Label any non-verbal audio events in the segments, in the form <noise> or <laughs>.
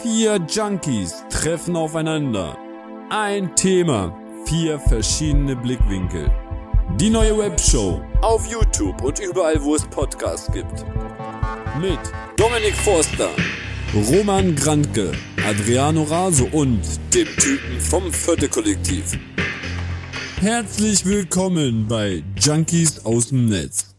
Vier Junkies treffen aufeinander. Ein Thema, vier verschiedene Blickwinkel. Die neue Webshow auf YouTube und überall, wo es Podcasts gibt. Mit Dominik Forster, Roman Grantke, Adriano Raso und dem Typen vom Vierte Kollektiv. Herzlich willkommen bei Junkies aus dem Netz.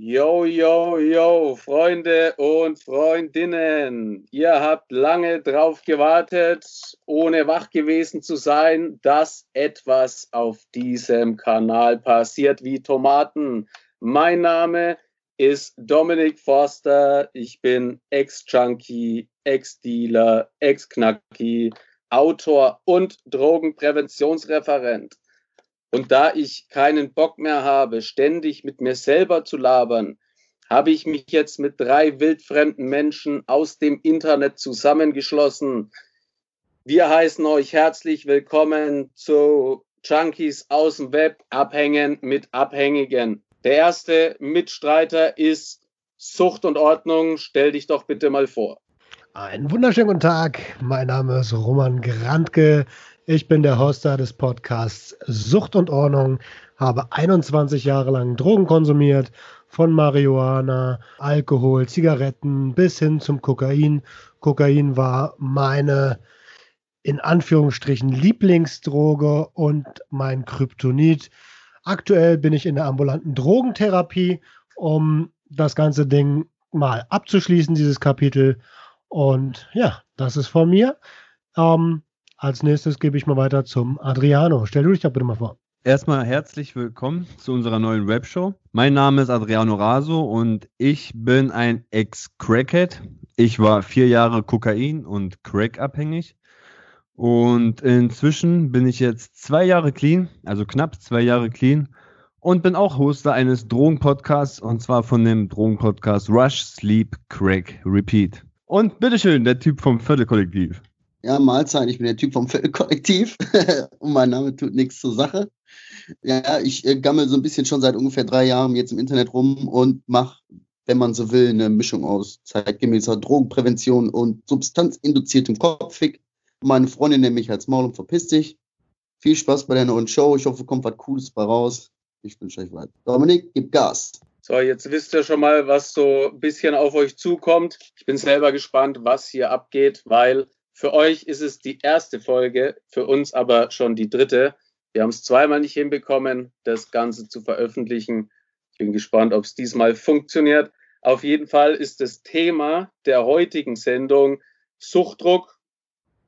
Yo, yo, yo, Freunde und Freundinnen. Ihr habt lange drauf gewartet, ohne wach gewesen zu sein, dass etwas auf diesem Kanal passiert wie Tomaten. Mein Name ist Dominik Forster. Ich bin Ex-Junkie, Ex-Dealer, Ex-Knacki, Autor und Drogenpräventionsreferent. Und da ich keinen Bock mehr habe, ständig mit mir selber zu labern, habe ich mich jetzt mit drei wildfremden Menschen aus dem Internet zusammengeschlossen. Wir heißen euch herzlich willkommen zu Junkies aus dem Web, Abhängen mit Abhängigen. Der erste Mitstreiter ist Sucht und Ordnung. Stell dich doch bitte mal vor. Einen wunderschönen guten Tag. Mein Name ist Roman Grantke. Ich bin der Hoster des Podcasts Sucht und Ordnung, habe 21 Jahre lang Drogen konsumiert, von Marihuana, Alkohol, Zigaretten bis hin zum Kokain. Kokain war meine in Anführungsstrichen Lieblingsdroge und mein Kryptonit. Aktuell bin ich in der ambulanten Drogentherapie, um das ganze Ding mal abzuschließen, dieses Kapitel. Und ja, das ist von mir. Ähm, als nächstes gebe ich mal weiter zum Adriano. Stell du dich doch bitte mal vor. Erstmal herzlich willkommen zu unserer neuen Webshow. Mein Name ist Adriano Raso und ich bin ein Ex-Crackhead. Ich war vier Jahre Kokain- und Crack-abhängig. Und inzwischen bin ich jetzt zwei Jahre clean, also knapp zwei Jahre clean. Und bin auch Hoster eines Drogen-Podcasts und zwar von dem Drogen-Podcast Rush, Sleep, Crack, Repeat. Und bitteschön, der Typ vom Viertelkollektiv. Ja, Mahlzeit, ich bin der Typ vom Kollektiv <laughs> und mein Name tut nichts zur Sache. Ja, ich äh, gammel so ein bisschen schon seit ungefähr drei Jahren jetzt im Internet rum und mache, wenn man so will, eine Mischung aus zeitgemäßer Drogenprävention und substanzinduziertem Kopffick. Meine Freundin nennt mich als Maul und verpiss dich. Viel Spaß bei der neuen Show. Ich hoffe, kommt was Cooles bei raus. Ich wünsche euch weiter. Dominik, gib Gas. So, jetzt wisst ihr schon mal, was so ein bisschen auf euch zukommt. Ich bin selber gespannt, was hier abgeht, weil für euch ist es die erste Folge, für uns aber schon die dritte. Wir haben es zweimal nicht hinbekommen, das Ganze zu veröffentlichen. Ich bin gespannt, ob es diesmal funktioniert. Auf jeden Fall ist das Thema der heutigen Sendung Suchtdruck.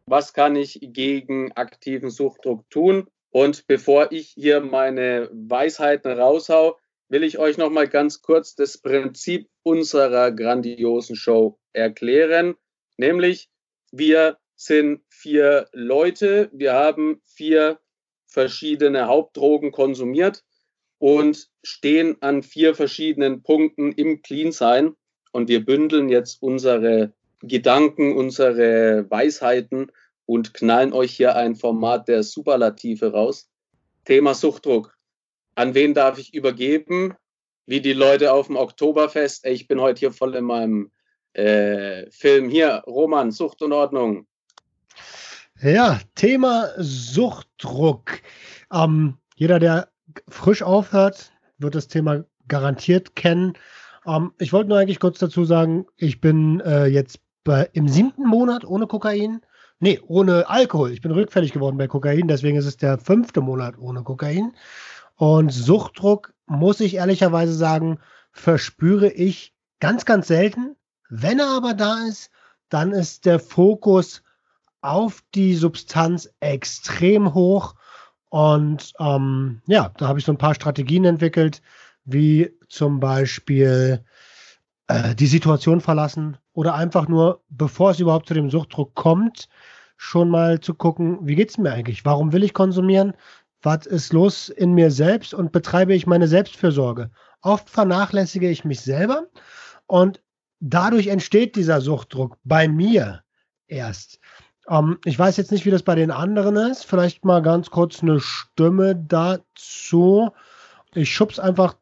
Was kann ich gegen aktiven Suchtdruck tun? Und bevor ich hier meine Weisheiten raushau, will ich euch noch mal ganz kurz das Prinzip unserer grandiosen Show erklären. Nämlich, wir sind vier Leute. Wir haben vier verschiedene Hauptdrogen konsumiert und stehen an vier verschiedenen Punkten im Clean-Sein. Und wir bündeln jetzt unsere Gedanken, unsere Weisheiten und knallen euch hier ein Format der Superlative raus. Thema Suchtdruck. An wen darf ich übergeben? Wie die Leute auf dem Oktoberfest. Ich bin heute hier voll in meinem äh, Film. Hier, Roman, Sucht und Ordnung. Ja, Thema Suchtdruck. Ähm, jeder, der frisch aufhört, wird das Thema garantiert kennen. Ähm, ich wollte nur eigentlich kurz dazu sagen, ich bin äh, jetzt bei, im siebten Monat ohne Kokain. Nee, ohne Alkohol. Ich bin rückfällig geworden bei Kokain, deswegen ist es der fünfte Monat ohne Kokain. Und Suchtdruck, muss ich ehrlicherweise sagen, verspüre ich ganz, ganz selten. Wenn er aber da ist, dann ist der Fokus auf die Substanz extrem hoch. Und ähm, ja, da habe ich so ein paar Strategien entwickelt, wie zum Beispiel äh, die Situation verlassen oder einfach nur, bevor es überhaupt zu dem Suchtdruck kommt, schon mal zu gucken, wie geht es mir eigentlich? Warum will ich konsumieren? Was ist los in mir selbst und betreibe ich meine Selbstfürsorge? Oft vernachlässige ich mich selber und dadurch entsteht dieser Suchtdruck bei mir erst. Ähm, ich weiß jetzt nicht, wie das bei den anderen ist. Vielleicht mal ganz kurz eine Stimme dazu. Ich schub's einfach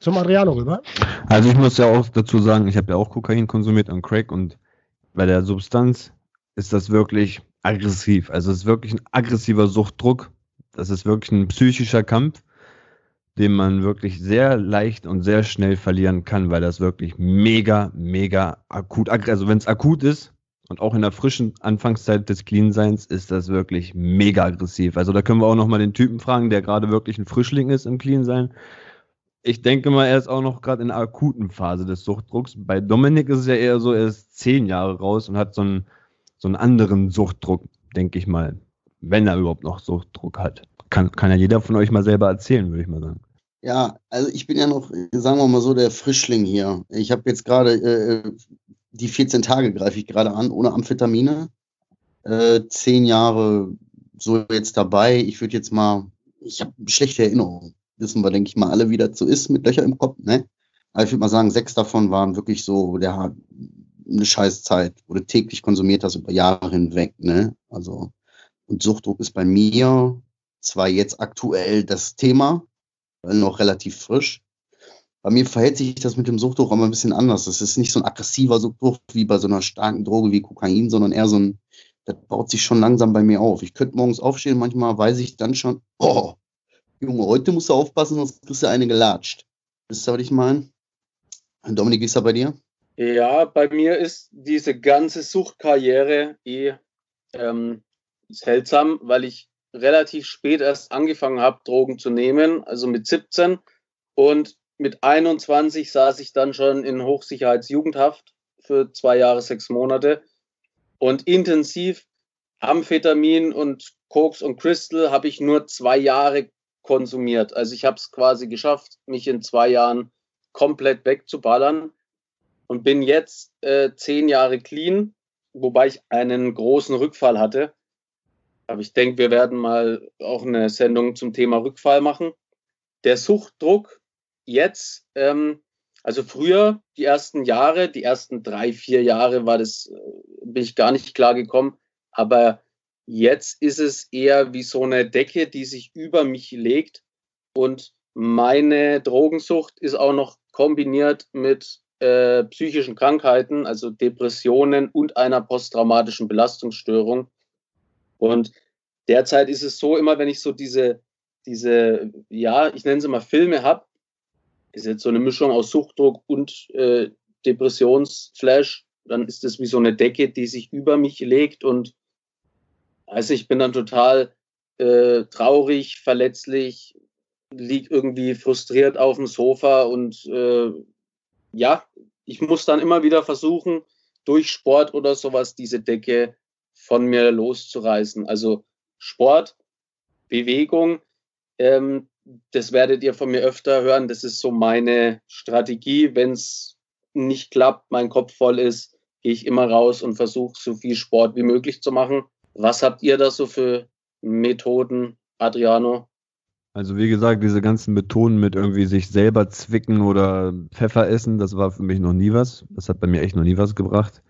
zum Adriano rüber. Also ich muss ja auch dazu sagen, ich habe ja auch Kokain konsumiert und Crack und bei der Substanz ist das wirklich aggressiv. Also es ist wirklich ein aggressiver Suchtdruck. Das ist wirklich ein psychischer Kampf, den man wirklich sehr leicht und sehr schnell verlieren kann, weil das wirklich mega, mega akut, also wenn es akut ist und auch in der frischen Anfangszeit des Clean-Seins ist das wirklich mega aggressiv. Also da können wir auch nochmal den Typen fragen, der gerade wirklich ein Frischling ist im Clean-Sein. Ich denke mal, er ist auch noch gerade in der akuten Phase des Suchtdrucks. Bei Dominik ist es ja eher so, er ist zehn Jahre raus und hat so einen, so einen anderen Suchtdruck, denke ich mal, wenn er überhaupt noch Suchtdruck hat. Kann, kann ja jeder von euch mal selber erzählen, würde ich mal sagen. Ja, also ich bin ja noch, sagen wir mal so, der Frischling hier. Ich habe jetzt gerade äh, die 14 Tage greife ich gerade an, ohne Amphetamine. Äh, zehn Jahre so jetzt dabei. Ich würde jetzt mal, ich habe schlechte Erinnerungen. Wissen wir, denke ich mal, alle, wie das so ist mit Löcher im Kopf, ne? Aber ich würde mal sagen, sechs davon waren wirklich so, der eine scheiß Zeit, wo du täglich konsumiert hast über Jahre hinweg, ne? Also, und Suchtdruck ist bei mir zwar jetzt aktuell das Thema, noch relativ frisch. Bei mir verhält sich das mit dem Suchtdruck immer ein bisschen anders. Das ist nicht so ein aggressiver Suchtdruck wie bei so einer starken Droge wie Kokain, sondern eher so ein, das baut sich schon langsam bei mir auf. Ich könnte morgens aufstehen, manchmal weiß ich dann schon, oh, Junge, heute musst du aufpassen, sonst kriegst du eine gelatscht. Wisst ihr, was ich meine? Dominik, wie ist das bei dir? Ja, bei mir ist diese ganze Suchtkarriere eh ähm, seltsam, weil ich relativ spät erst angefangen habe, Drogen zu nehmen, also mit 17. Und mit 21 saß ich dann schon in Hochsicherheitsjugendhaft für zwei Jahre, sechs Monate. Und intensiv Amphetamin und Koks und Crystal habe ich nur zwei Jahre konsumiert. Also ich habe es quasi geschafft, mich in zwei Jahren komplett wegzuballern und bin jetzt äh, zehn Jahre clean, wobei ich einen großen Rückfall hatte. Aber ich denke, wir werden mal auch eine Sendung zum Thema Rückfall machen. Der Suchtdruck jetzt, ähm, also früher, die ersten Jahre, die ersten drei, vier Jahre war das, äh, bin ich gar nicht klar gekommen. Aber jetzt ist es eher wie so eine Decke, die sich über mich legt. Und meine Drogensucht ist auch noch kombiniert mit äh, psychischen Krankheiten, also Depressionen und einer posttraumatischen Belastungsstörung. Und derzeit ist es so, immer wenn ich so diese, diese, ja, ich nenne sie mal Filme habe, ist jetzt so eine Mischung aus Suchtdruck und äh, Depressionsflash, dann ist es wie so eine Decke, die sich über mich legt und also ich bin dann total äh, traurig, verletzlich, lieg irgendwie frustriert auf dem Sofa und äh, ja, ich muss dann immer wieder versuchen, durch Sport oder sowas diese Decke von mir loszureißen. Also Sport, Bewegung, ähm, das werdet ihr von mir öfter hören. Das ist so meine Strategie. Wenn es nicht klappt, mein Kopf voll ist, gehe ich immer raus und versuche so viel Sport wie möglich zu machen. Was habt ihr da so für Methoden, Adriano? Also wie gesagt, diese ganzen Methoden mit irgendwie sich selber zwicken oder Pfeffer essen, das war für mich noch nie was. Das hat bei mir echt noch nie was gebracht.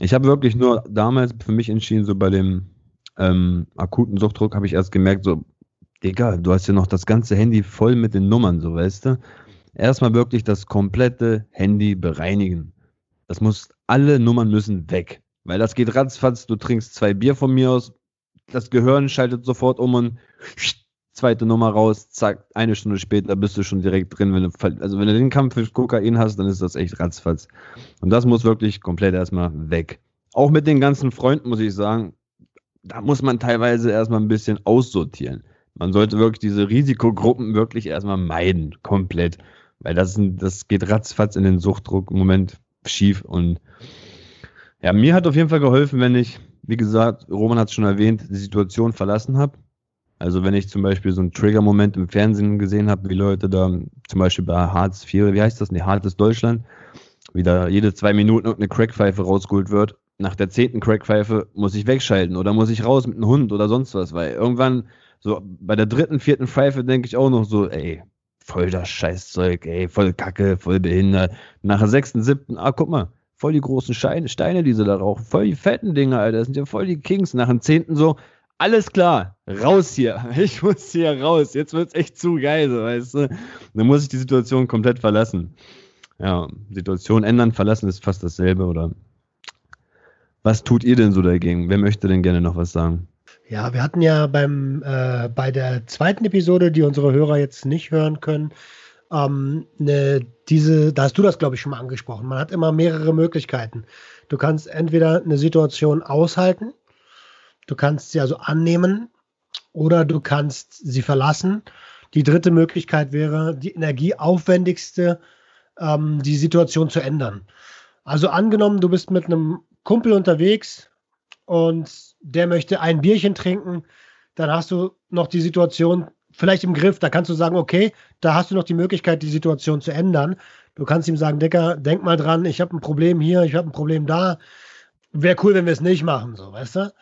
Ich habe wirklich nur damals für mich entschieden, so bei dem ähm, akuten Suchtdruck habe ich erst gemerkt, so, Digga, du hast ja noch das ganze Handy voll mit den Nummern, so weißt du. Erstmal wirklich das komplette Handy bereinigen. Das muss, alle Nummern müssen weg. Weil das geht ratzfatz, du trinkst zwei Bier von mir aus, das Gehirn schaltet sofort um und zweite Nummer raus, zack, eine Stunde später bist du schon direkt drin. Wenn du, also wenn du den Kampf für Kokain hast, dann ist das echt ratzfatz. Und das muss wirklich komplett erstmal weg. Auch mit den ganzen Freunden muss ich sagen, da muss man teilweise erstmal ein bisschen aussortieren. Man sollte wirklich diese Risikogruppen wirklich erstmal meiden, komplett. Weil das, das geht ratzfatz in den Suchtdruck im Moment schief. Und ja, mir hat auf jeden Fall geholfen, wenn ich, wie gesagt, Roman hat es schon erwähnt, die Situation verlassen habe. Also wenn ich zum Beispiel so einen Trigger-Moment im Fernsehen gesehen habe, wie Leute da zum Beispiel bei Hartz IV, wie heißt das? Nee, Hartes Deutschland, wie da jede zwei Minuten irgendeine Crackpfeife rausgeholt wird. Nach der zehnten Crackpfeife muss ich wegschalten oder muss ich raus mit einem Hund oder sonst was, weil irgendwann so bei der dritten, vierten Pfeife denke ich auch noch so, ey, voll das Scheißzeug, ey, voll Kacke, voll behindert. Nach der sechsten, siebten, ah, guck mal, voll die großen Steine, Steine, die sie da rauchen, voll die fetten Dinger, Alter, das sind ja voll die Kings. Nach dem zehnten so, alles klar, raus hier. <laughs> Ich muss hier raus. Jetzt wird's echt zu geil, so, weißt du. Dann muss ich die Situation komplett verlassen. Ja, Situation ändern, verlassen ist fast dasselbe, oder? Was tut ihr denn so dagegen? Wer möchte denn gerne noch was sagen? Ja, wir hatten ja beim, äh, bei der zweiten Episode, die unsere Hörer jetzt nicht hören können, ähm, ne, diese, da hast du das, glaube ich, schon mal angesprochen. Man hat immer mehrere Möglichkeiten. Du kannst entweder eine Situation aushalten, du kannst sie also annehmen oder du kannst sie verlassen. Die dritte Möglichkeit wäre, die energieaufwendigste, ähm, die Situation zu ändern. Also angenommen, du bist mit einem Kumpel unterwegs und der möchte ein Bierchen trinken, dann hast du noch die Situation vielleicht im Griff. Da kannst du sagen, okay, da hast du noch die Möglichkeit, die Situation zu ändern. Du kannst ihm sagen, Decker, denk mal dran, ich habe ein Problem hier, ich habe ein Problem da. Wäre cool, wenn wir es nicht machen, so, weißt du?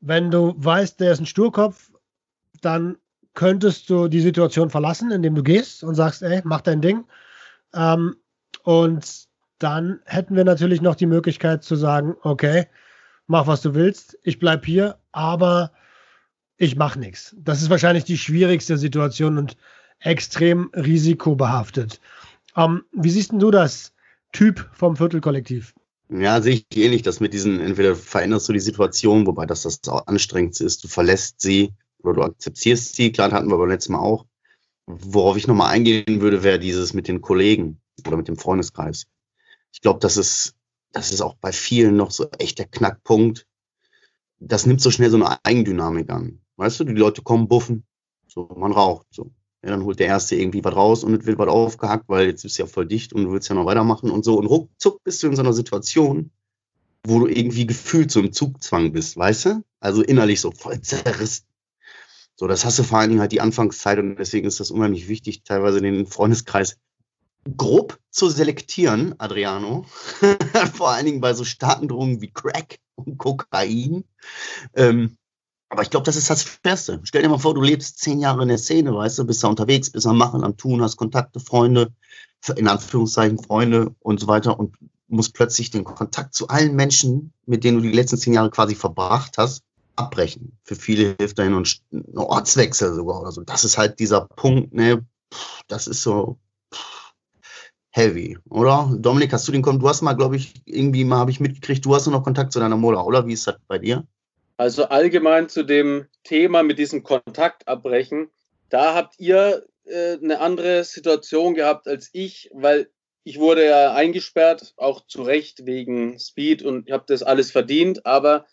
Wenn du weißt, der ist ein Sturkopf, dann könntest du die Situation verlassen, indem du gehst und sagst, ey, mach dein Ding. Ähm, und dann hätten wir natürlich noch die Möglichkeit zu sagen, okay, mach was du willst, ich bleib hier, aber ich mache nichts. Das ist wahrscheinlich die schwierigste Situation und extrem risikobehaftet. Ähm, wie siehst du das, Typ vom Viertelkollektiv? Ja, sehe ich ähnlich, dass mit diesen, entweder veränderst du die Situation, wobei das das auch anstrengend ist, du verlässt sie oder du akzeptierst sie, klar hatten wir beim letzten Mal auch. Worauf ich nochmal eingehen würde, wäre dieses mit den Kollegen oder mit dem Freundeskreis. Ich glaube, das ist, das ist auch bei vielen noch so echt der Knackpunkt. Das nimmt so schnell so eine Eigendynamik an. Weißt du, die Leute kommen buffen, so, man raucht, so. Ja, dann holt der Erste irgendwie was raus und es wird was aufgehackt, weil jetzt ist ja voll dicht und du willst ja noch weitermachen und so. Und ruckzuck bist du in so einer Situation, wo du irgendwie gefühlt so im Zugzwang bist, weißt du? Also innerlich so voll zerrissen. So, das hast du vor allen Dingen halt die Anfangszeit und deswegen ist das unheimlich wichtig, teilweise den Freundeskreis grob zu selektieren, Adriano. <laughs> vor allen Dingen bei so starken Drogen wie Crack und Kokain. Ähm, aber ich glaube, das ist das Schwerste. Stell dir mal vor, du lebst zehn Jahre in der Szene, weißt du, bist da unterwegs, bist am Machen, am Tun, hast Kontakte, Freunde, in Anführungszeichen Freunde und so weiter und musst plötzlich den Kontakt zu allen Menschen, mit denen du die letzten zehn Jahre quasi verbracht hast, abbrechen. Für viele hilft dahin und ein Ortswechsel sogar oder so. Das ist halt dieser Punkt, ne, das ist so heavy, oder? Dominik, hast du den Kontakt? Du hast mal, glaube ich, irgendwie mal habe ich mitgekriegt, du hast nur noch Kontakt zu deiner Mutter, oder? Wie ist das bei dir? Also allgemein zu dem Thema mit diesem Kontakt abbrechen, da habt ihr äh, eine andere Situation gehabt als ich, weil ich wurde ja eingesperrt, auch zu Recht wegen Speed und ich habe das alles verdient, aber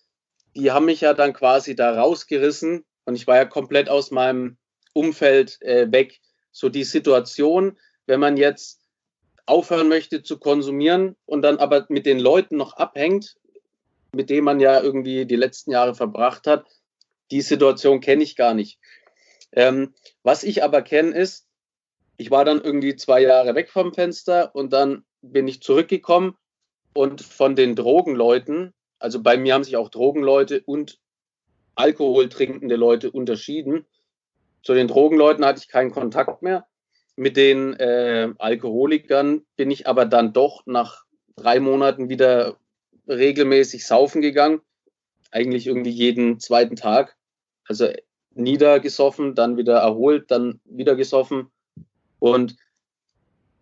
die haben mich ja dann quasi da rausgerissen und ich war ja komplett aus meinem Umfeld äh, weg. So die Situation, wenn man jetzt aufhören möchte zu konsumieren und dann aber mit den Leuten noch abhängt, mit dem man ja irgendwie die letzten Jahre verbracht hat. Die Situation kenne ich gar nicht. Ähm, was ich aber kenne ist, ich war dann irgendwie zwei Jahre weg vom Fenster und dann bin ich zurückgekommen und von den Drogenleuten, also bei mir haben sich auch Drogenleute und Alkohol trinkende Leute unterschieden. Zu den Drogenleuten hatte ich keinen Kontakt mehr. Mit den äh, Alkoholikern bin ich aber dann doch nach drei Monaten wieder regelmäßig saufen gegangen. Eigentlich irgendwie jeden zweiten Tag. Also niedergesoffen, dann wieder erholt, dann wieder gesoffen. Und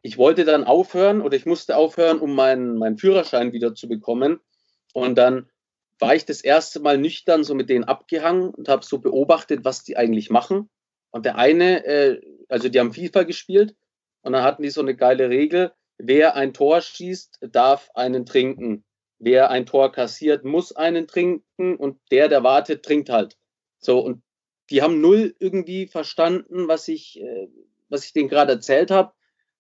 ich wollte dann aufhören oder ich musste aufhören, um meinen, meinen Führerschein wieder zu bekommen. Und dann war ich das erste Mal nüchtern so mit denen abgehangen und habe so beobachtet, was die eigentlich machen. Und der eine, äh, also die haben FIFA gespielt und dann hatten die so eine geile Regel, wer ein Tor schießt, darf einen trinken wer ein Tor kassiert, muss einen trinken und der, der wartet, trinkt halt. So, und die haben null irgendwie verstanden, was ich, äh, was ich denen gerade erzählt habe.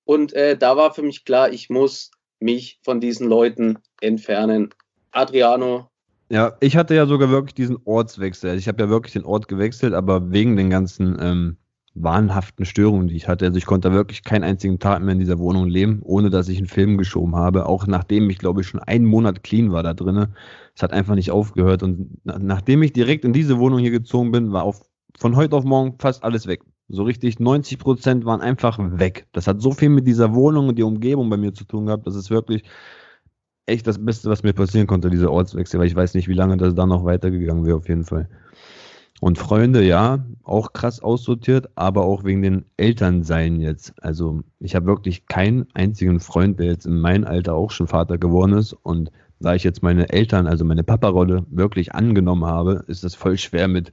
Und äh, da war für mich klar, ich muss mich von diesen Leuten entfernen. Adriano. Ja, ich hatte ja sogar wirklich diesen Ortswechsel. Also ich habe ja wirklich den Ort gewechselt, aber wegen den ganzen ähm, wahnhaften Störungen, die ich hatte. Also ich konnte wirklich keinen einzigen Tag mehr in dieser Wohnung leben, ohne dass ich einen Film geschoben habe. Auch nachdem ich, glaube ich, schon einen Monat clean war da drinnen. Es hat einfach nicht aufgehört. Und nachdem ich direkt in diese Wohnung hier gezogen bin, war auf, von heute auf morgen fast alles weg. So richtig 90 Prozent waren einfach weg. Das hat so viel mit dieser Wohnung und der Umgebung bei mir zu tun gehabt. Das ist wirklich echt das Beste, was mir passieren konnte, dieser Ortswechsel, weil ich weiß nicht, wie lange das da noch weitergegangen wäre, auf jeden Fall. Und Freunde, ja, auch krass aussortiert, aber auch wegen den Elternsein jetzt. Also ich habe wirklich keinen einzigen Freund, der jetzt in meinem Alter auch schon Vater geworden ist. Und da ich jetzt meine Eltern, also meine Papa-Rolle wirklich angenommen habe, ist es voll schwer mit,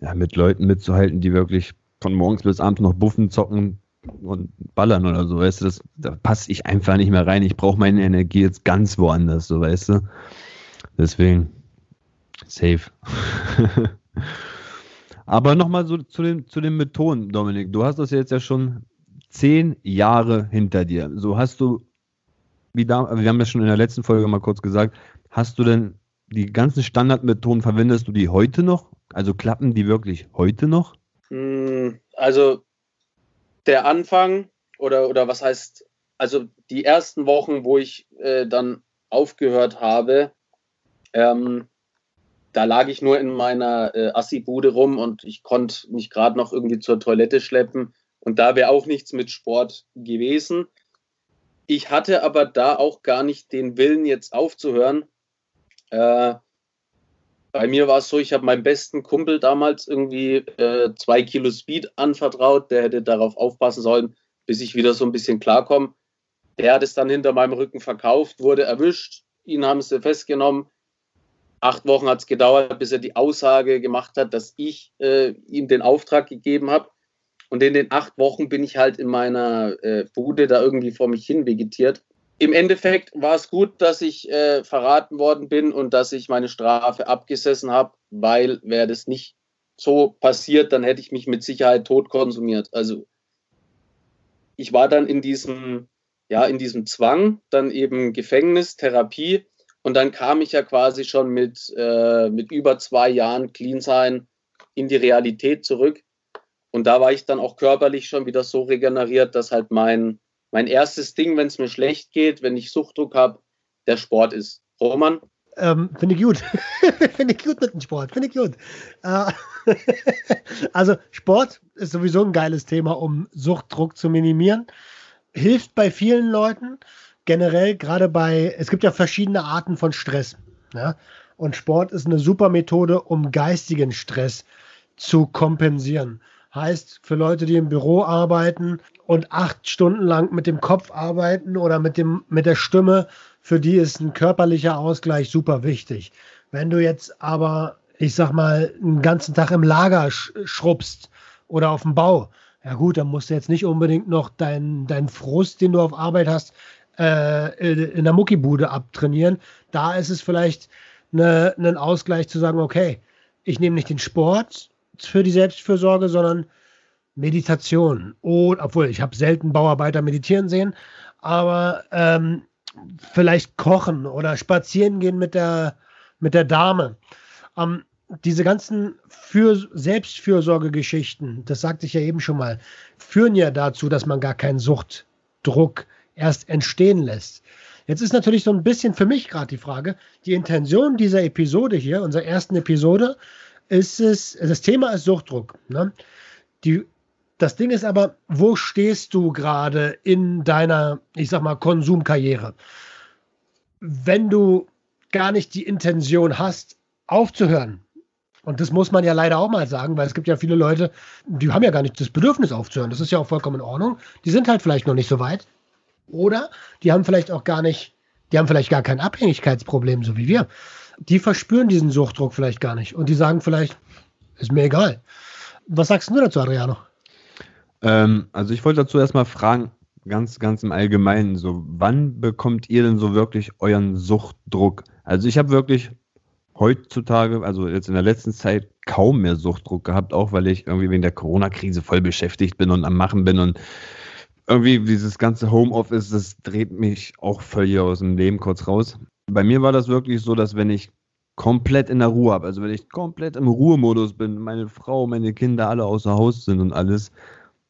ja, mit Leuten mitzuhalten, die wirklich von morgens bis abends noch Buffen zocken und ballern oder so, weißt du, das, da passe ich einfach nicht mehr rein. Ich brauche meine Energie jetzt ganz woanders, so weißt du. Deswegen, safe. <laughs> <laughs> Aber nochmal so zu den, zu den Methoden, Dominik. Du hast das jetzt ja schon zehn Jahre hinter dir. So hast du, wie da, wir haben ja schon in der letzten Folge mal kurz gesagt, hast du denn die ganzen Standardmethoden, verwendest du die heute noch? Also klappen die wirklich heute noch? Hm, also der Anfang oder, oder was heißt, also die ersten Wochen, wo ich äh, dann aufgehört habe, ähm, da lag ich nur in meiner äh, Assi-Bude rum und ich konnte mich gerade noch irgendwie zur Toilette schleppen. Und da wäre auch nichts mit Sport gewesen. Ich hatte aber da auch gar nicht den Willen, jetzt aufzuhören. Äh, bei mir war es so, ich habe meinem besten Kumpel damals irgendwie äh, zwei Kilo Speed anvertraut. Der hätte darauf aufpassen sollen, bis ich wieder so ein bisschen klarkomme. Der hat es dann hinter meinem Rücken verkauft, wurde erwischt. Ihn haben sie festgenommen acht Wochen hat es gedauert, bis er die Aussage gemacht hat, dass ich äh, ihm den Auftrag gegeben habe. Und in den acht Wochen bin ich halt in meiner äh, Bude da irgendwie vor mich hin vegetiert. Im Endeffekt war es gut, dass ich äh, verraten worden bin und dass ich meine Strafe abgesessen habe, weil wäre das nicht so passiert, dann hätte ich mich mit Sicherheit tot konsumiert. Also ich war dann in diesem, ja, in diesem Zwang, dann eben Gefängnis, Therapie und dann kam ich ja quasi schon mit, äh, mit über zwei Jahren Clean sein in die Realität zurück. Und da war ich dann auch körperlich schon wieder so regeneriert, dass halt mein, mein erstes Ding, wenn es mir schlecht geht, wenn ich Suchtdruck habe, der Sport ist. Roman? Ähm, Finde ich gut. <laughs> Finde ich gut mit dem Sport. Finde ich gut. Äh, <laughs> also Sport ist sowieso ein geiles Thema, um Suchtdruck zu minimieren. Hilft bei vielen Leuten generell gerade bei, es gibt ja verschiedene Arten von Stress. Ja? Und Sport ist eine super Methode, um geistigen Stress zu kompensieren. Heißt, für Leute, die im Büro arbeiten und acht Stunden lang mit dem Kopf arbeiten oder mit, dem, mit der Stimme, für die ist ein körperlicher Ausgleich super wichtig. Wenn du jetzt aber, ich sag mal, einen ganzen Tag im Lager sch schrubbst oder auf dem Bau, ja gut, dann musst du jetzt nicht unbedingt noch deinen dein Frust, den du auf Arbeit hast, äh, in der Muckibude abtrainieren. Da ist es vielleicht eine, ein Ausgleich zu sagen, okay, ich nehme nicht den Sport für die Selbstfürsorge, sondern Meditation. Oh, obwohl, ich habe selten Bauarbeiter meditieren sehen, aber ähm, vielleicht kochen oder spazieren gehen mit der, mit der Dame. Ähm, diese ganzen für Selbstfürsorgegeschichten, das sagte ich ja eben schon mal, führen ja dazu, dass man gar keinen Suchtdruck erst entstehen lässt. Jetzt ist natürlich so ein bisschen für mich gerade die Frage, die Intention dieser Episode hier, unserer ersten Episode, ist es, das Thema ist Suchtdruck. Ne? Die, das Ding ist aber, wo stehst du gerade in deiner, ich sag mal, Konsumkarriere? Wenn du gar nicht die Intention hast, aufzuhören, und das muss man ja leider auch mal sagen, weil es gibt ja viele Leute, die haben ja gar nicht das Bedürfnis aufzuhören. Das ist ja auch vollkommen in Ordnung. Die sind halt vielleicht noch nicht so weit. Oder die haben vielleicht auch gar nicht, die haben vielleicht gar kein Abhängigkeitsproblem, so wie wir. Die verspüren diesen Suchtdruck vielleicht gar nicht. Und die sagen vielleicht, ist mir egal. Was sagst du dazu, Adriano? Ähm, also ich wollte dazu erstmal fragen, ganz, ganz im Allgemeinen, so, wann bekommt ihr denn so wirklich euren Suchtdruck? Also ich habe wirklich heutzutage, also jetzt in der letzten Zeit, kaum mehr Suchtdruck gehabt, auch weil ich irgendwie wegen der Corona-Krise voll beschäftigt bin und am Machen bin und irgendwie dieses ganze Homeoffice, das dreht mich auch völlig aus dem Leben kurz raus. Bei mir war das wirklich so, dass wenn ich komplett in der Ruhe habe, also wenn ich komplett im Ruhemodus bin, meine Frau, meine Kinder alle außer Haus sind und alles,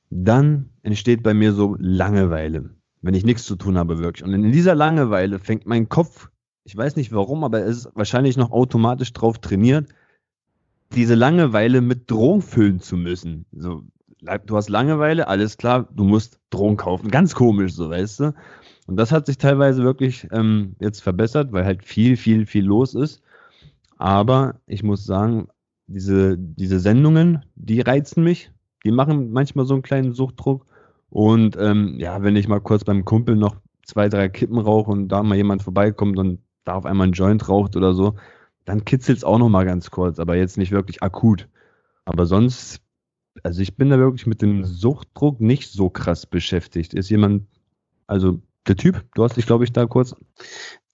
dann entsteht bei mir so Langeweile, wenn ich nichts zu tun habe wirklich. Und in dieser Langeweile fängt mein Kopf, ich weiß nicht warum, aber er ist wahrscheinlich noch automatisch drauf trainiert, diese Langeweile mit Drohung füllen zu müssen. So, du hast Langeweile, alles klar, du musst Drogen kaufen. Ganz komisch, so weißt du. Und das hat sich teilweise wirklich ähm, jetzt verbessert, weil halt viel, viel, viel los ist. Aber ich muss sagen, diese, diese Sendungen, die reizen mich. Die machen manchmal so einen kleinen Suchtdruck. Und ähm, ja, wenn ich mal kurz beim Kumpel noch zwei, drei Kippen rauche und da mal jemand vorbeikommt und da auf einmal ein Joint raucht oder so, dann kitzelt es auch noch mal ganz kurz, aber jetzt nicht wirklich akut. Aber sonst, also ich bin da wirklich mit dem Suchtdruck nicht so krass beschäftigt. Ist jemand, also der Typ, du hast dich, glaube ich, da kurz.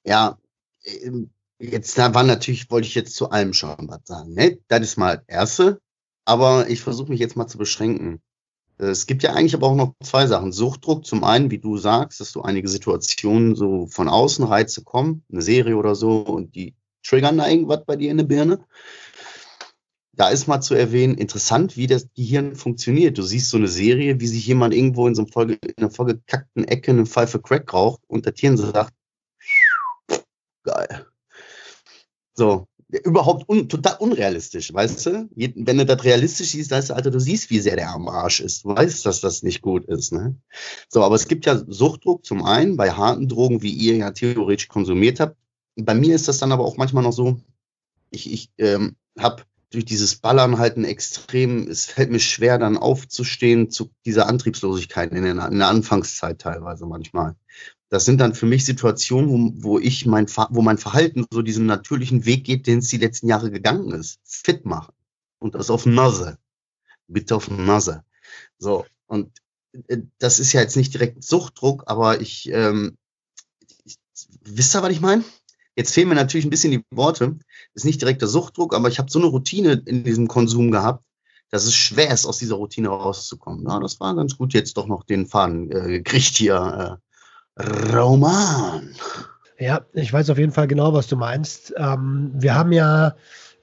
Ja, ähm, jetzt da war natürlich, wollte ich jetzt zu allem schon was sagen. Ne? Das ist mal das Erste, aber ich versuche mich jetzt mal zu beschränken. Es gibt ja eigentlich aber auch noch zwei Sachen. Suchtdruck, zum einen, wie du sagst, dass du einige Situationen so von außen Reize kommen, eine Serie oder so, und die triggern da irgendwas bei dir in der Birne. Da ist mal zu erwähnen, interessant, wie das Gehirn funktioniert. Du siehst so eine Serie, wie sich jemand irgendwo in so einem voll, in einer vollgekackten Ecke eine Pfeife Crack raucht und der Tier sagt, geil. So, überhaupt un, total unrealistisch, weißt du? Wenn du das realistisch siehst, weißt du, Alter, du siehst, wie sehr der am Arsch ist. Du weißt, dass das nicht gut ist, ne? So, aber es gibt ja Suchtdruck zum einen bei harten Drogen, wie ihr ja theoretisch konsumiert habt. Bei mir ist das dann aber auch manchmal noch so, ich, ich ähm, habe durch dieses Ballern halt ein extrem, es fällt mir schwer, dann aufzustehen zu dieser Antriebslosigkeit in der, in der Anfangszeit teilweise manchmal. Das sind dann für mich Situationen, wo, wo ich mein, wo mein Verhalten so diesen natürlichen Weg geht, den es die letzten Jahre gegangen ist. Fit machen. Und das auf Nase. Bitte auf Nase. So. Und äh, das ist ja jetzt nicht direkt Suchtdruck, aber ich, ähm, ich wisst ihr, was ich meine? Jetzt fehlen mir natürlich ein bisschen die Worte. Ist nicht direkt der Suchtdruck, aber ich habe so eine Routine in diesem Konsum gehabt, dass es schwer ist, aus dieser Routine rauszukommen. Ja, das war ganz gut, jetzt doch noch den Faden äh, gekriegt hier. Äh, Roman. Ja, ich weiß auf jeden Fall genau, was du meinst. Ähm, wir haben ja,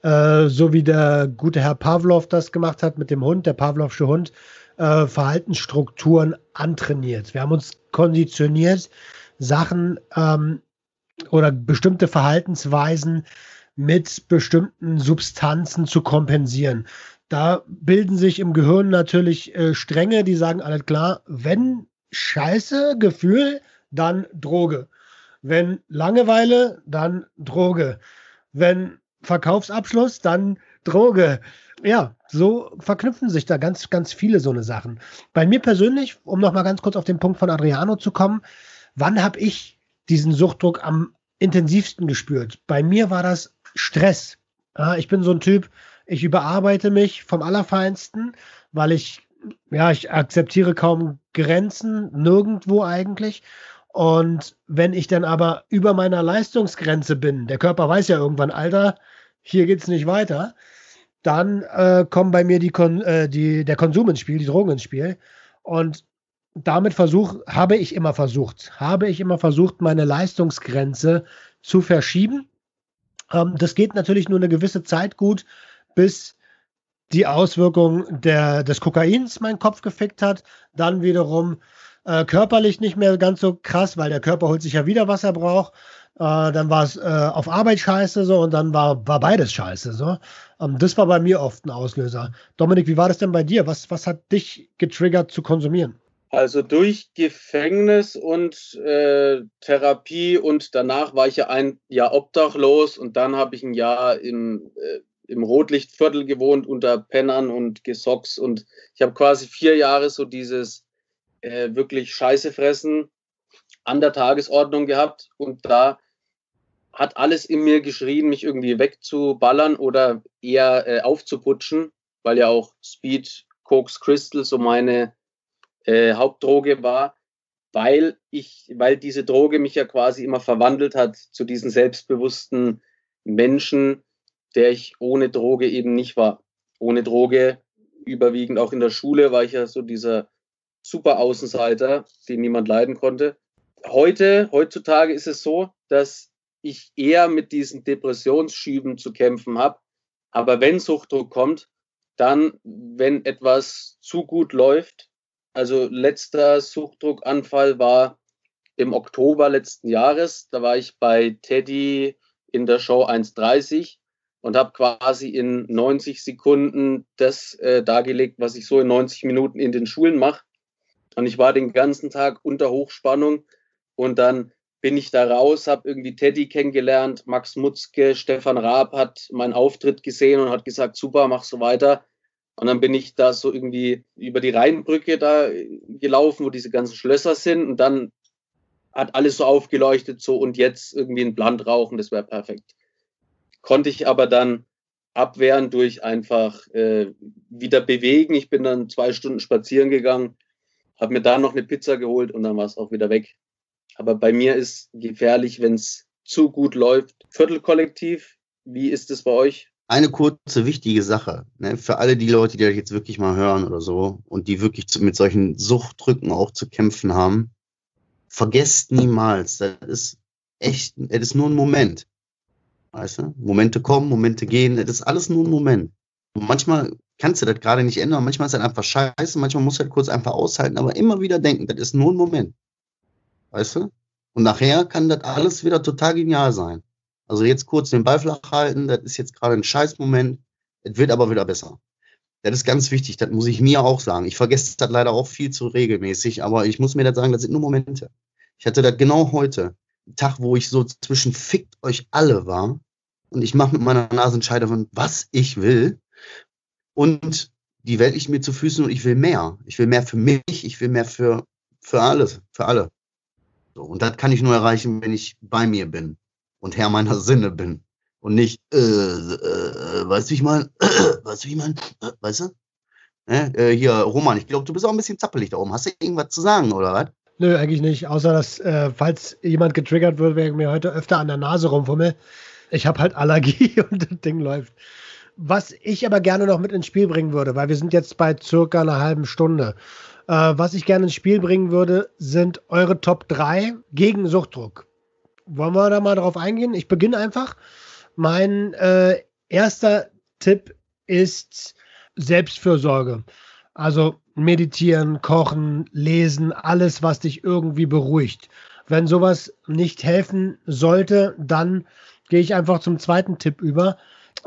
äh, so wie der gute Herr Pavlov das gemacht hat mit dem Hund, der Pavlovsche Hund, äh, Verhaltensstrukturen antrainiert. Wir haben uns konditioniert, Sachen ähm, oder bestimmte Verhaltensweisen mit bestimmten Substanzen zu kompensieren. Da bilden sich im Gehirn natürlich äh, Stränge, die sagen, alles klar, wenn Scheiße, Gefühl, dann Droge. Wenn Langeweile, dann Droge. Wenn Verkaufsabschluss, dann Droge. Ja, so verknüpfen sich da ganz, ganz viele so eine Sachen. Bei mir persönlich, um nochmal ganz kurz auf den Punkt von Adriano zu kommen, wann habe ich diesen Suchtdruck am intensivsten gespürt. Bei mir war das Stress. Ja, ich bin so ein Typ, ich überarbeite mich vom Allerfeinsten, weil ich, ja, ich akzeptiere kaum Grenzen, nirgendwo eigentlich. Und wenn ich dann aber über meiner Leistungsgrenze bin, der Körper weiß ja irgendwann, Alter, hier geht's nicht weiter, dann äh, kommen bei mir die, Kon äh, die, der Konsum ins Spiel, die Drogen ins Spiel. Und damit versuch, habe ich immer versucht, habe ich immer versucht, meine Leistungsgrenze zu verschieben. Ähm, das geht natürlich nur eine gewisse Zeit gut, bis die Auswirkung der, des Kokains meinen Kopf gefickt hat. Dann wiederum äh, körperlich nicht mehr ganz so krass, weil der Körper holt sich ja wieder, was er braucht. Äh, dann war es äh, auf Arbeit scheiße so und dann war, war beides scheiße so. Ähm, das war bei mir oft ein Auslöser. Dominik, wie war das denn bei dir? Was, was hat dich getriggert zu konsumieren? Also durch Gefängnis und äh, Therapie und danach war ich ja ein Jahr obdachlos und dann habe ich ein Jahr im, äh, im Rotlichtviertel gewohnt unter Pennern und Gesocks und ich habe quasi vier Jahre so dieses äh, wirklich Scheiße fressen an der Tagesordnung gehabt und da hat alles in mir geschrien, mich irgendwie wegzuballern oder eher äh, aufzuputschen, weil ja auch Speed, Koks, Crystal so meine äh, Hauptdroge war, weil ich, weil diese Droge mich ja quasi immer verwandelt hat zu diesen selbstbewussten Menschen, der ich ohne Droge eben nicht war. Ohne Droge, überwiegend auch in der Schule, war ich ja so dieser super Außenseiter, den niemand leiden konnte. Heute, heutzutage ist es so, dass ich eher mit diesen Depressionsschüben zu kämpfen habe. Aber wenn Suchtdruck kommt, dann, wenn etwas zu gut läuft, also letzter Suchtdruckanfall war im Oktober letzten Jahres. Da war ich bei Teddy in der Show 1.30 und habe quasi in 90 Sekunden das äh, dargelegt, was ich so in 90 Minuten in den Schulen mache. Und ich war den ganzen Tag unter Hochspannung und dann bin ich da raus, habe irgendwie Teddy kennengelernt, Max Mutzke, Stefan Raab hat meinen Auftritt gesehen und hat gesagt, super, mach so weiter. Und dann bin ich da so irgendwie über die Rheinbrücke da gelaufen, wo diese ganzen Schlösser sind. Und dann hat alles so aufgeleuchtet, so und jetzt irgendwie ein Bland rauchen, das wäre perfekt. Konnte ich aber dann abwehren durch einfach äh, wieder bewegen. Ich bin dann zwei Stunden spazieren gegangen, habe mir da noch eine Pizza geholt und dann war es auch wieder weg. Aber bei mir ist gefährlich, wenn es zu gut läuft. Viertelkollektiv, wie ist es bei euch? Eine kurze, wichtige Sache, ne, für alle die Leute, die das jetzt wirklich mal hören oder so und die wirklich zu, mit solchen Suchtdrücken auch zu kämpfen haben, vergesst niemals, das ist echt, das ist nur ein Moment. Weißt du? Momente kommen, Momente gehen, das ist alles nur ein Moment. Und manchmal kannst du das gerade nicht ändern, manchmal ist das einfach scheiße, manchmal musst du das kurz einfach aushalten, aber immer wieder denken, das ist nur ein Moment. Weißt du? Und nachher kann das alles wieder total genial sein. Also jetzt kurz den Ball flach halten, das ist jetzt gerade ein Scheißmoment, es wird aber wieder besser. Das ist ganz wichtig, das muss ich mir auch sagen. Ich vergesse das leider auch viel zu regelmäßig, aber ich muss mir das sagen, das sind nur Momente. Ich hatte das genau heute, einen Tag, wo ich so zwischen fickt euch alle war und ich mache mit meiner Nasenscheide von was ich will und die Welt liegt mir zu Füßen und ich will mehr. Ich will mehr für mich, ich will mehr für, für alles, für alle. So, und das kann ich nur erreichen, wenn ich bei mir bin und Herr meiner Sinne bin. Und nicht, äh, äh, weißt du, ich meine, äh, weißt du, wie ich meine, <clears throat> äh, weißt du? Äh, hier, Roman, ich glaube, du bist auch ein bisschen zappelig da oben. Hast du irgendwas zu sagen, oder was? Nö, eigentlich nicht. Außer, dass, äh, falls jemand getriggert wird, wäre mir heute öfter an der Nase rumfummel. Ich habe halt Allergie <laughs> und das Ding läuft. Was ich aber gerne noch mit ins Spiel bringen würde, weil wir sind jetzt bei circa einer halben Stunde. Äh, was ich gerne ins Spiel bringen würde, sind eure Top 3 gegen Suchtdruck. Wollen wir da mal drauf eingehen? Ich beginne einfach. Mein äh, erster Tipp ist Selbstfürsorge. Also meditieren, kochen, lesen, alles, was dich irgendwie beruhigt. Wenn sowas nicht helfen sollte, dann gehe ich einfach zum zweiten Tipp über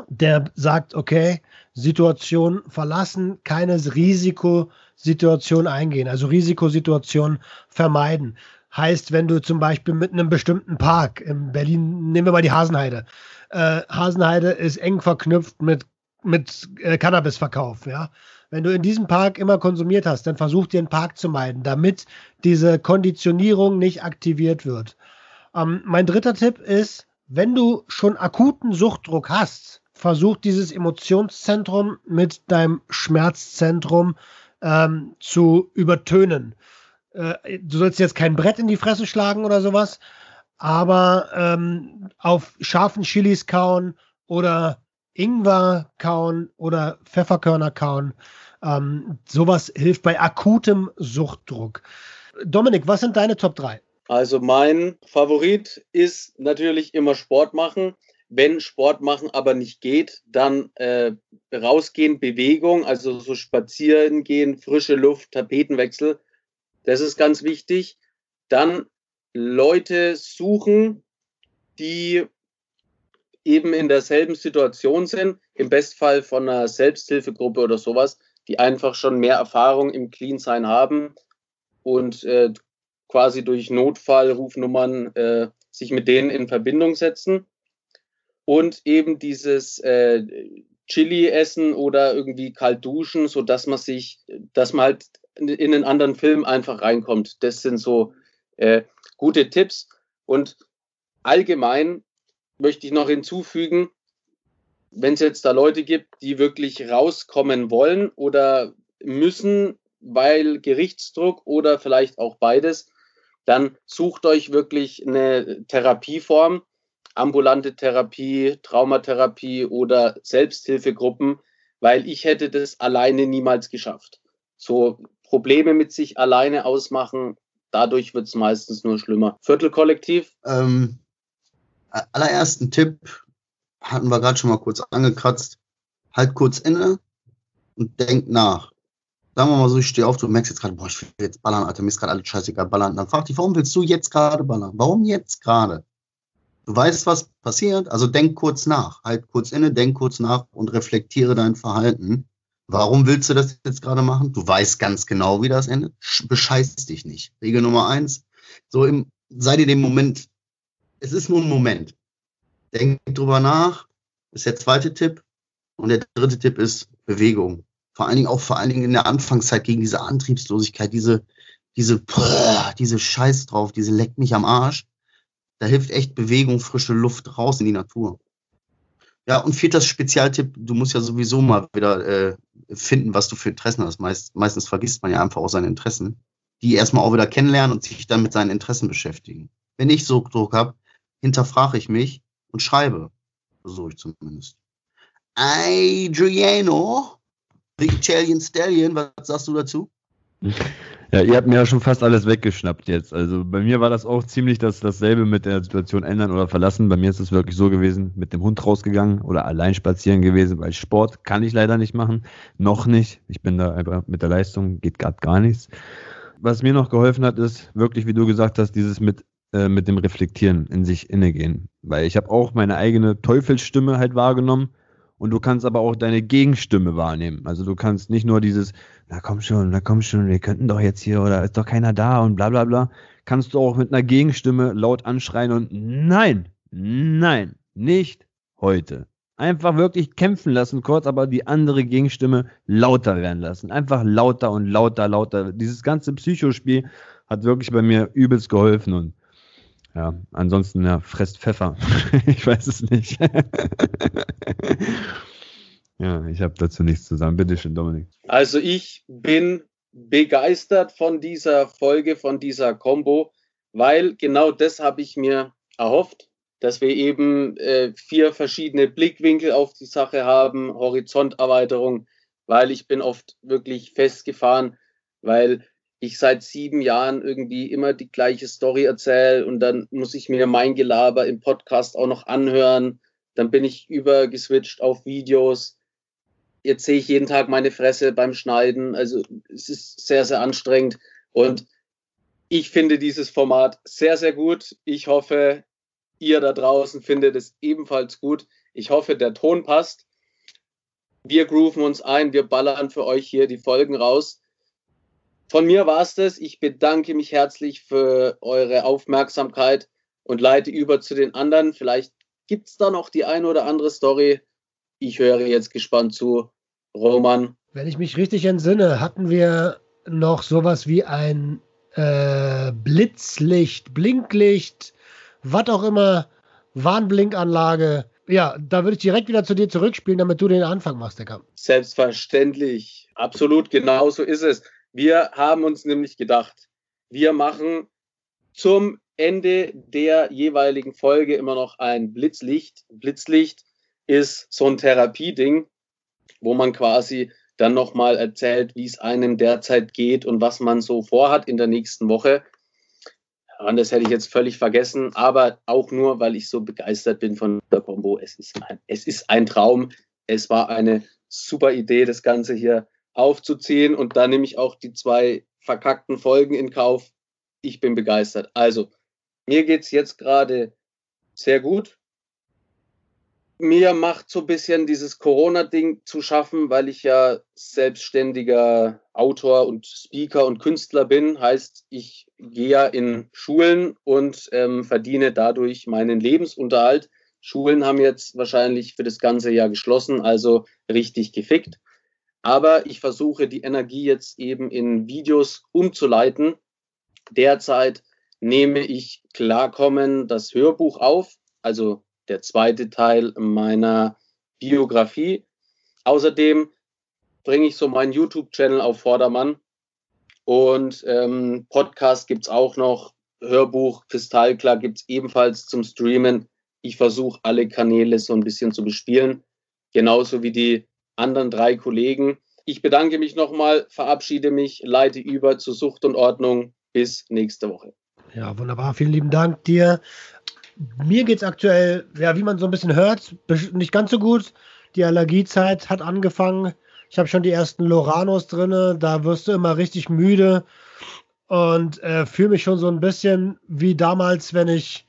der sagt, okay, Situation verlassen, keine Risikosituation eingehen, also Risikosituation vermeiden. Heißt, wenn du zum Beispiel mit einem bestimmten Park, in Berlin, nehmen wir mal die Hasenheide. Äh, Hasenheide ist eng verknüpft mit, mit äh, Cannabisverkauf, ja. Wenn du in diesem Park immer konsumiert hast, dann versuch den Park zu meiden, damit diese Konditionierung nicht aktiviert wird. Ähm, mein dritter Tipp ist, wenn du schon akuten Suchtdruck hast, versuch dieses Emotionszentrum mit deinem Schmerzzentrum ähm, zu übertönen. Äh, du sollst jetzt kein Brett in die Fresse schlagen oder sowas, aber ähm, auf scharfen Chilis kauen oder Ingwer kauen oder Pfefferkörner kauen. Ähm, sowas hilft bei akutem Suchtdruck. Dominik, was sind deine Top 3? Also mein Favorit ist natürlich immer Sport machen. Wenn Sport machen aber nicht geht, dann äh, rausgehen, Bewegung, also so spazieren gehen, frische Luft, Tapetenwechsel. Das ist ganz wichtig. Dann Leute suchen, die eben in derselben Situation sind, im Bestfall von einer Selbsthilfegruppe oder sowas, die einfach schon mehr Erfahrung im Clean-Sein haben und äh, quasi durch Notfallrufnummern äh, sich mit denen in Verbindung setzen und eben dieses äh, Chili essen oder irgendwie kalt duschen, so dass man sich, dass man halt in einen anderen Film einfach reinkommt. Das sind so äh, gute Tipps und allgemein möchte ich noch hinzufügen, wenn es jetzt da Leute gibt, die wirklich rauskommen wollen oder müssen, weil Gerichtsdruck oder vielleicht auch beides, dann sucht euch wirklich eine Therapieform, ambulante Therapie, Traumatherapie oder Selbsthilfegruppen, weil ich hätte das alleine niemals geschafft. So Probleme mit sich alleine ausmachen, dadurch wird es meistens nur schlimmer. Viertelkollektiv? Ähm, allerersten Tipp hatten wir gerade schon mal kurz angekratzt. Halt kurz inne und denk nach sagen wir mal so, ich stehe auf, du merkst jetzt gerade, boah, ich will jetzt ballern, Alter, mir ist gerade alles scheißegal, ballern. Dann frag dich, warum willst du jetzt gerade ballern? Warum jetzt gerade? Du weißt, was passiert, also denk kurz nach, halt kurz inne, denk kurz nach und reflektiere dein Verhalten. Warum willst du das jetzt gerade machen? Du weißt ganz genau, wie das endet. Bescheiß dich nicht. Regel Nummer eins. So im sei dir den Moment, es ist nur ein Moment. Denk drüber nach, ist der zweite Tipp. Und der dritte Tipp ist Bewegung. Vor allen Dingen auch vor allen Dingen in der Anfangszeit gegen diese Antriebslosigkeit, diese, diese, diese Scheiß drauf, diese leckt mich am Arsch. Da hilft echt Bewegung, frische Luft raus in die Natur. Ja, und vierter Spezialtipp, du musst ja sowieso mal wieder äh, finden, was du für Interessen hast. Meist, meistens vergisst man ja einfach auch seine Interessen. Die erstmal auch wieder kennenlernen und sich dann mit seinen Interessen beschäftigen. Wenn ich so Druck habe, hinterfrage ich mich und schreibe. Versuche ich zumindest. Adriano, The Italian Stallion, was sagst du dazu? <laughs> Ja, ihr habt mir ja schon fast alles weggeschnappt jetzt. Also bei mir war das auch ziemlich das, dasselbe mit der Situation ändern oder verlassen. Bei mir ist es wirklich so gewesen, mit dem Hund rausgegangen oder allein spazieren gewesen, weil Sport kann ich leider nicht machen. Noch nicht. Ich bin da einfach mit der Leistung, geht gerade gar nichts. Was mir noch geholfen hat, ist wirklich, wie du gesagt hast, dieses mit, äh, mit dem Reflektieren, in sich innegehen. Weil ich habe auch meine eigene Teufelsstimme halt wahrgenommen und du kannst aber auch deine Gegenstimme wahrnehmen. Also du kannst nicht nur dieses, na komm schon, na komm schon, wir könnten doch jetzt hier oder ist doch keiner da und bla bla bla. Kannst du auch mit einer Gegenstimme laut anschreien und nein, nein, nicht heute. Einfach wirklich kämpfen lassen, kurz, aber die andere Gegenstimme lauter werden lassen. Einfach lauter und lauter, lauter. Dieses ganze Psychospiel hat wirklich bei mir übelst geholfen und ja, ansonsten, ja, fresst Pfeffer. <laughs> ich weiß es nicht. <laughs> ja, ich habe dazu nichts zu sagen. Bitte schön, Dominik. Also ich bin begeistert von dieser Folge, von dieser Combo, weil genau das habe ich mir erhofft, dass wir eben äh, vier verschiedene Blickwinkel auf die Sache haben, Horizonterweiterung, weil ich bin oft wirklich festgefahren, weil ich seit sieben Jahren irgendwie immer die gleiche Story erzähle und dann muss ich mir mein Gelaber im Podcast auch noch anhören. Dann bin ich übergeswitcht auf Videos. Jetzt sehe ich jeden Tag meine Fresse beim Schneiden. Also es ist sehr, sehr anstrengend. Und ich finde dieses Format sehr, sehr gut. Ich hoffe, ihr da draußen findet es ebenfalls gut. Ich hoffe, der Ton passt. Wir grooven uns ein, wir ballern für euch hier die Folgen raus. Von mir war es das. Ich bedanke mich herzlich für eure Aufmerksamkeit und leite über zu den anderen. Vielleicht gibt es da noch die eine oder andere Story. Ich höre jetzt gespannt zu. Roman. Wenn ich mich richtig entsinne, hatten wir noch sowas wie ein äh, Blitzlicht, Blinklicht, was auch immer, Warnblinkanlage. Ja, da würde ich direkt wieder zu dir zurückspielen, damit du den Anfang machst, Decker. Selbstverständlich. Absolut, genau so ist es. Wir haben uns nämlich gedacht, wir machen zum Ende der jeweiligen Folge immer noch ein Blitzlicht. Blitzlicht ist so ein Therapieding, wo man quasi dann nochmal erzählt, wie es einem derzeit geht und was man so vorhat in der nächsten Woche. Und das hätte ich jetzt völlig vergessen, aber auch nur, weil ich so begeistert bin von der Combo. Es ist ein, es ist ein Traum. Es war eine super Idee, das Ganze hier aufzuziehen. Und da nehme ich auch die zwei verkackten Folgen in Kauf. Ich bin begeistert. Also, mir geht es jetzt gerade sehr gut. Mir macht so ein bisschen dieses Corona-Ding zu schaffen, weil ich ja selbstständiger Autor und Speaker und Künstler bin. Heißt, ich gehe ja in Schulen und ähm, verdiene dadurch meinen Lebensunterhalt. Schulen haben jetzt wahrscheinlich für das ganze Jahr geschlossen, also richtig gefickt. Aber ich versuche die Energie jetzt eben in Videos umzuleiten. Derzeit nehme ich Klarkommen das Hörbuch auf, also der zweite Teil meiner Biografie. Außerdem bringe ich so meinen YouTube-Channel auf Vordermann. Und ähm, Podcast gibt es auch noch. Hörbuch Kristallklar gibt es ebenfalls zum Streamen. Ich versuche alle Kanäle so ein bisschen zu bespielen. Genauso wie die anderen drei Kollegen. Ich bedanke mich nochmal, verabschiede mich, leite über zu Sucht und Ordnung. Bis nächste Woche. Ja, wunderbar. Vielen lieben Dank dir. Mir geht es aktuell, ja, wie man so ein bisschen hört, nicht ganz so gut. Die Allergiezeit hat angefangen. Ich habe schon die ersten Loranos drin. Da wirst du immer richtig müde und äh, fühle mich schon so ein bisschen wie damals, wenn ich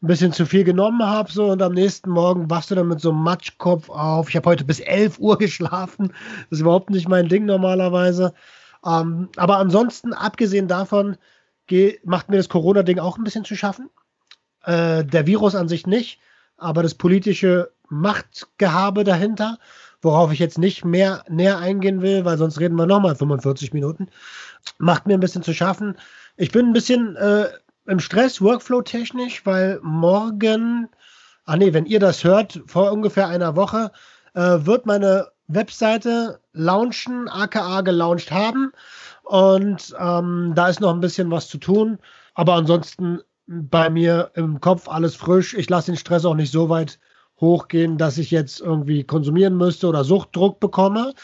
ein bisschen zu viel genommen habe so und am nächsten Morgen wachst du dann mit so einem Matschkopf auf. Ich habe heute bis 11 Uhr <laughs> geschlafen. Das ist überhaupt nicht mein Ding normalerweise. Ähm, aber ansonsten, abgesehen davon, macht mir das Corona-Ding auch ein bisschen zu schaffen. Äh, der Virus an sich nicht, aber das politische Machtgehabe dahinter, worauf ich jetzt nicht mehr näher eingehen will, weil sonst reden wir nochmal 45 Minuten, macht mir ein bisschen zu schaffen. Ich bin ein bisschen äh, im Stress, Workflow-technisch, weil morgen, ah nee, wenn ihr das hört, vor ungefähr einer Woche, äh, wird meine Webseite launchen, aka gelauncht haben. Und ähm, da ist noch ein bisschen was zu tun. Aber ansonsten bei mir im Kopf alles frisch. Ich lasse den Stress auch nicht so weit hochgehen, dass ich jetzt irgendwie konsumieren müsste oder Suchtdruck bekomme.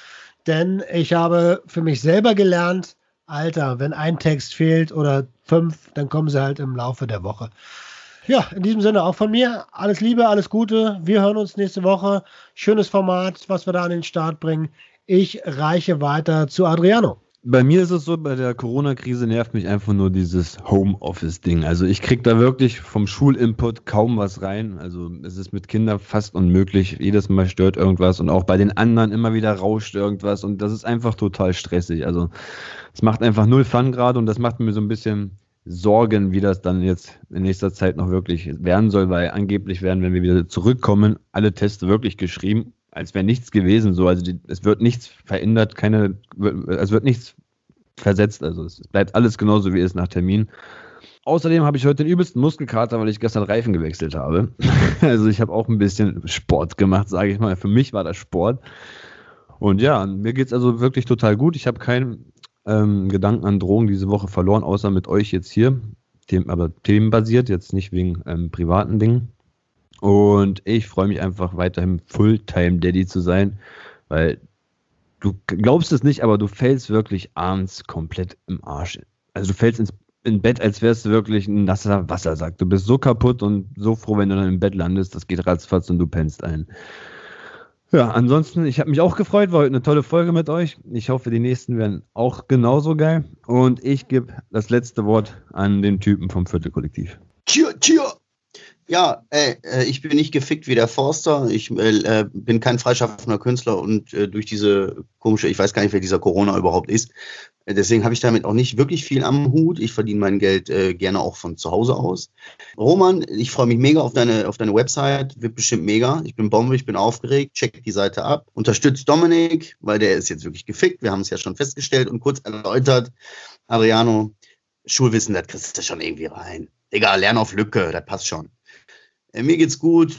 Denn ich habe für mich selber gelernt, Alter, wenn ein Text fehlt oder fünf, dann kommen sie halt im Laufe der Woche. Ja, in diesem Sinne auch von mir. Alles Liebe, alles Gute. Wir hören uns nächste Woche. Schönes Format, was wir da an den Start bringen. Ich reiche weiter zu Adriano. Bei mir ist es so, bei der Corona-Krise nervt mich einfach nur dieses Homeoffice-Ding. Also ich kriege da wirklich vom Schulinput kaum was rein. Also es ist mit Kindern fast unmöglich. Jedes Mal stört irgendwas und auch bei den anderen immer wieder rauscht irgendwas und das ist einfach total stressig. Also es macht einfach null Fun gerade und das macht mir so ein bisschen Sorgen, wie das dann jetzt in nächster Zeit noch wirklich werden soll, weil angeblich werden, wenn wir wieder zurückkommen, alle Tests wirklich geschrieben als wäre nichts gewesen. So, also die, es wird nichts verändert, keine, es wird nichts versetzt. Also es bleibt alles genauso wie es nach Termin. Außerdem habe ich heute den übelsten Muskelkater, weil ich gestern Reifen gewechselt habe. <laughs> also ich habe auch ein bisschen Sport gemacht, sage ich mal. Für mich war das Sport. Und ja, mir geht es also wirklich total gut. Ich habe keinen ähm, Gedanken an Drogen diese Woche verloren, außer mit euch jetzt hier. Them aber themenbasiert, jetzt nicht wegen ähm, privaten Dingen. Und ich freue mich einfach weiterhin Fulltime-Daddy zu sein, weil du glaubst es nicht, aber du fällst wirklich abends komplett im Arsch. Also du fällst ins in Bett, als wärst du wirklich ein nasser Wassersack. Du bist so kaputt und so froh, wenn du dann im Bett landest. Das geht ratzfatz und du pennst ein. Ja, ansonsten, ich habe mich auch gefreut, war heute eine tolle Folge mit euch. Ich hoffe, die nächsten werden auch genauso geil. Und ich gebe das letzte Wort an den Typen vom Viertelkollektiv. Tschüss, tschüss. Ja, äh, äh, ich bin nicht gefickt wie der Forster. Ich äh, äh, bin kein freischaffender Künstler und äh, durch diese komische, ich weiß gar nicht, wer dieser Corona überhaupt ist. Äh, deswegen habe ich damit auch nicht wirklich viel am Hut. Ich verdiene mein Geld gerne auch von zu Hause aus. Roman, ich freue mich mega auf deine, auf deine Website. Wird bestimmt mega. Ich bin Bombe, ich bin aufgeregt. Check die Seite ab. Unterstützt Dominik, weil der ist jetzt wirklich gefickt. Wir haben es ja schon festgestellt und kurz erläutert. Adriano, Schulwissen, das kriegst du schon irgendwie rein. Egal, lern auf Lücke, das passt schon. Äh, mir geht's gut.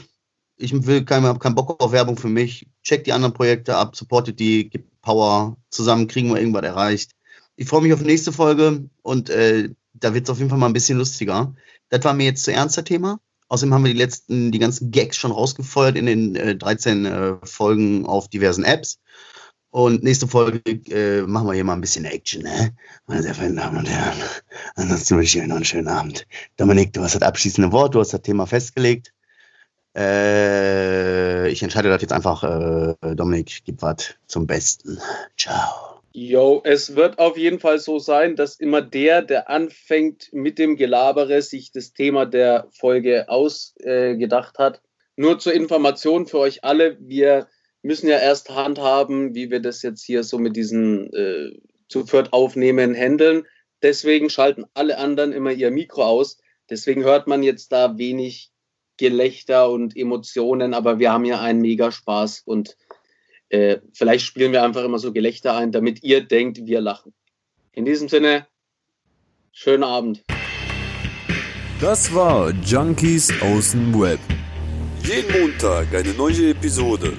Ich will keinen kein Bock auf Werbung für mich. Check die anderen Projekte ab, supportet die, gibt Power. Zusammen kriegen wir irgendwas erreicht. Ich freue mich auf die nächste Folge und äh, da wird es auf jeden Fall mal ein bisschen lustiger. Das war mir jetzt zu ernster Thema. Außerdem haben wir die letzten, die ganzen Gags schon rausgefeuert in den äh, 13 äh, Folgen auf diversen Apps. Und nächste Folge äh, machen wir hier mal ein bisschen Action, ne? Meine sehr verehrten Damen und Herren. Ansonsten wünsche ich euch noch einen schönen Abend. Dominik, du hast das abschließende Wort, du hast das Thema festgelegt. Äh, ich entscheide das jetzt einfach. Äh, Dominik, gib was zum Besten. Ciao. Jo, es wird auf jeden Fall so sein, dass immer der, der anfängt mit dem Gelabere, sich das Thema der Folge ausgedacht hat. Nur zur Information für euch alle, wir müssen ja erst handhaben, wie wir das jetzt hier so mit diesen äh, zu viert aufnehmen, handeln. Deswegen schalten alle anderen immer ihr Mikro aus. Deswegen hört man jetzt da wenig Gelächter und Emotionen, aber wir haben ja einen mega Spaß und äh, vielleicht spielen wir einfach immer so Gelächter ein, damit ihr denkt, wir lachen. In diesem Sinne, schönen Abend. Das war Junkies aus dem Web. Jeden Montag eine neue Episode.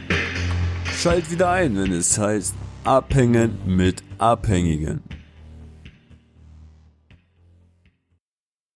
Schalt wieder ein, wenn es heißt Abhängen mit Abhängigen.